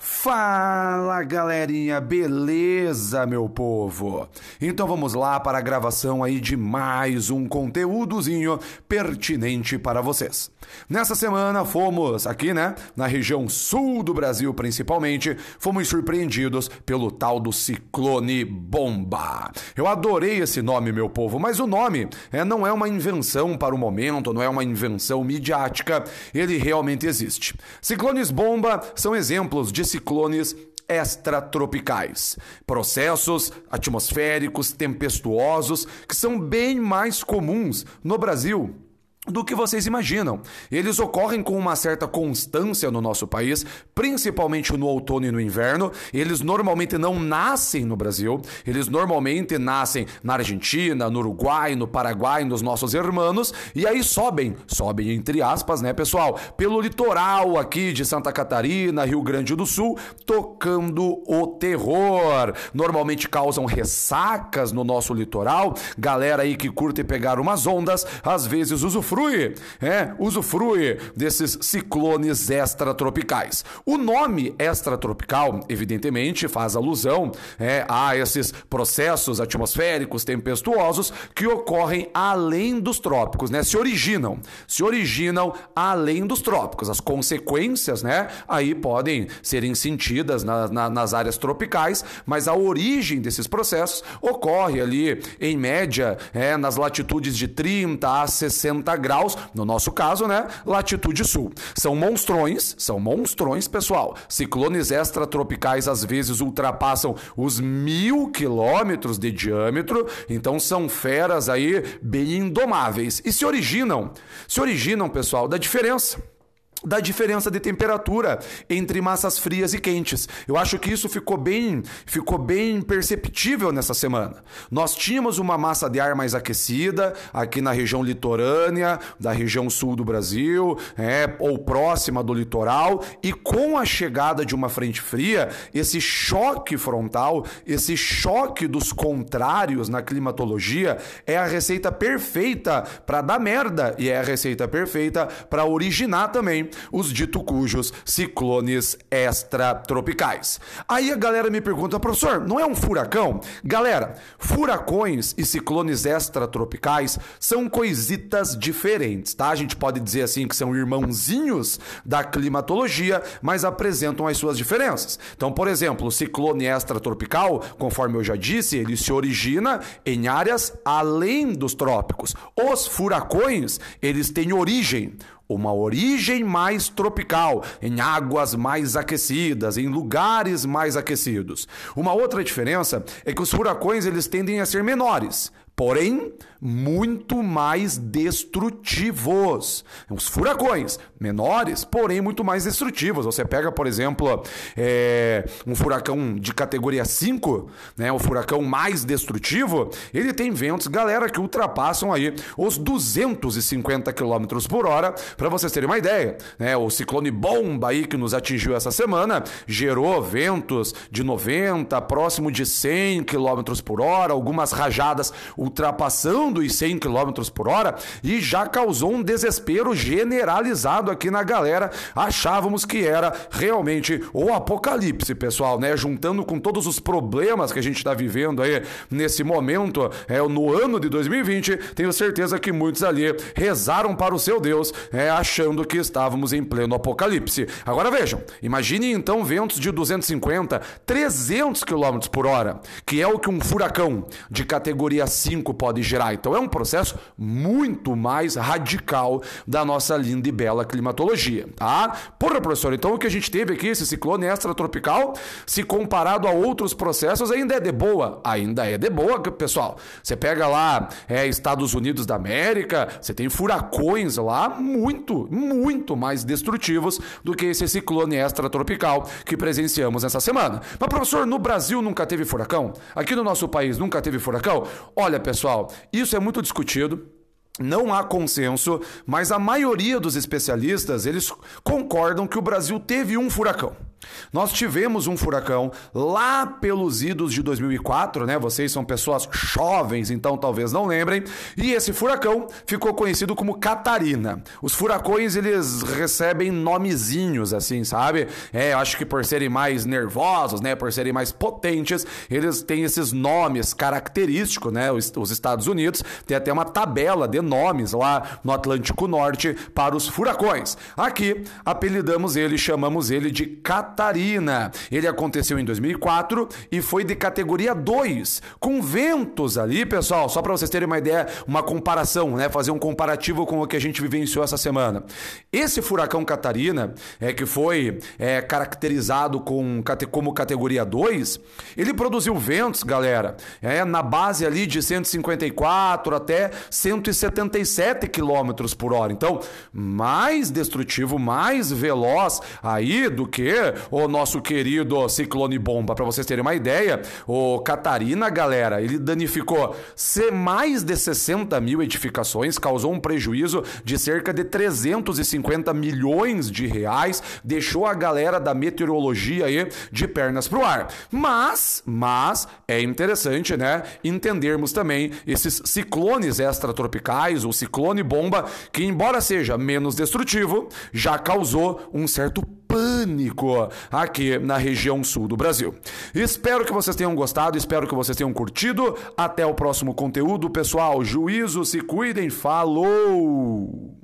Fala galerinha, beleza meu povo? Então vamos lá para a gravação aí de mais um conteúdozinho pertinente para vocês. Nessa semana fomos aqui, né, na região sul do Brasil principalmente, fomos surpreendidos pelo tal do ciclone bomba. Eu adorei esse nome, meu povo, mas o nome é, não é uma invenção para o momento, não é uma invenção midiática, ele realmente existe. Ciclones bomba são exemplos de ciclones extratropicais, processos atmosféricos tempestuosos que são bem mais comuns no Brasil do que vocês imaginam. Eles ocorrem com uma certa constância no nosso país, principalmente no outono e no inverno. Eles normalmente não nascem no Brasil, eles normalmente nascem na Argentina, no Uruguai, no Paraguai, nos nossos irmãos, e aí sobem, sobem entre aspas, né, pessoal, pelo litoral aqui de Santa Catarina, Rio Grande do Sul, tocando o terror. Normalmente causam ressacas no nosso litoral. Galera aí que curte pegar umas ondas, às vezes usufrui usufrui, é, usufrui desses ciclones extratropicais. O nome extratropical, evidentemente, faz alusão é, a esses processos atmosféricos tempestuosos que ocorrem além dos trópicos, né? Se originam, se originam além dos trópicos. As consequências, né? Aí podem serem sentidas na, na, nas áreas tropicais, mas a origem desses processos ocorre ali, em média, é, nas latitudes de 30 a 60 graus, no nosso caso, né? Latitude sul. São monstrões, são monstrões, pessoal. Ciclones extratropicais às vezes ultrapassam os mil quilômetros de diâmetro, então são feras aí bem indomáveis e se originam, se originam, pessoal, da diferença da diferença de temperatura entre massas frias e quentes. Eu acho que isso ficou bem, ficou bem perceptível nessa semana. Nós tínhamos uma massa de ar mais aquecida aqui na região litorânea, da região sul do Brasil, é, ou próxima do litoral, e com a chegada de uma frente fria, esse choque frontal, esse choque dos contrários na climatologia é a receita perfeita para dar merda e é a receita perfeita para originar também os dito cujos ciclones extratropicais. Aí a galera me pergunta, professor, não é um furacão? Galera, furacões e ciclones extratropicais são coisitas diferentes, tá? A gente pode dizer assim que são irmãozinhos da climatologia, mas apresentam as suas diferenças. Então, por exemplo, o ciclone extratropical, conforme eu já disse, ele se origina em áreas além dos trópicos. Os furacões, eles têm origem uma origem mais tropical, em águas mais aquecidas, em lugares mais aquecidos. Uma outra diferença é que os furacões eles tendem a ser menores, porém muito mais destrutivos. Os furacões menores, porém muito mais destrutivos. Você pega, por exemplo, é, um furacão de categoria 5, né, o furacão mais destrutivo, ele tem ventos, galera, que ultrapassam aí os 250 km por hora. Para vocês terem uma ideia, né, o ciclone bomba aí que nos atingiu essa semana gerou ventos de 90, próximo de 100 km por hora, algumas rajadas ultrapassando os 100 km por hora e já causou um desespero generalizado aqui na galera. Achávamos que era realmente o apocalipse, pessoal, né? Juntando com todos os problemas que a gente está vivendo aí nesse momento, é, no ano de 2020, tenho certeza que muitos ali rezaram para o seu Deus, é, achando que estávamos em pleno apocalipse. Agora vejam, imagine então ventos de 250, 300 km por hora, que é o que um furacão de categoria 5 pode gerar. Então é um processo muito mais radical da nossa linda e bela climatologia, tá? Porra, professor, então o que a gente teve aqui, esse ciclone extratropical, se comparado a outros processos, ainda é de boa. Ainda é de boa, pessoal. Você pega lá é, Estados Unidos da América, você tem furacões lá muito, muito mais destrutivos do que esse ciclone extratropical que presenciamos essa semana. Mas, professor, no Brasil nunca teve furacão? Aqui no nosso país nunca teve furacão? Olha, pessoal, isso é muito discutido. Não há consenso, mas a maioria dos especialistas eles concordam que o Brasil teve um furacão. Nós tivemos um furacão lá pelos idos de 2004, né? Vocês são pessoas jovens, então talvez não lembrem. E esse furacão ficou conhecido como Catarina. Os furacões eles recebem nomezinhos assim, sabe? É, acho que por serem mais nervosos, né, por serem mais potentes, eles têm esses nomes característicos, né? Os, os Estados Unidos tem até uma tabela de nomes lá no Atlântico Norte para os furacões. Aqui apelidamos ele, chamamos ele de Catarina. Ele aconteceu em 2004 e foi de categoria 2, com ventos ali, pessoal, só para vocês terem uma ideia, uma comparação, né, fazer um comparativo com o que a gente vivenciou essa semana. Esse furacão Catarina, é que foi é, caracterizado com, como categoria 2, ele produziu ventos, galera, é, na base ali de 154 até 177 km por hora. Então, mais destrutivo, mais veloz aí do que o nosso querido ciclone bomba. Para vocês terem uma ideia, o Catarina, galera, ele danificou mais de 60 mil edificações, causou um prejuízo de cerca de 350 milhões de reais, deixou a galera da meteorologia aí de pernas pro ar. Mas, mas é interessante, né, entendermos também esses ciclones extratropicais, o ciclone bomba, que embora seja menos destrutivo, já causou um certo pânico aqui na região sul do Brasil. Espero que vocês tenham gostado, espero que vocês tenham curtido. Até o próximo conteúdo, pessoal. Juízo, se cuidem. Falou!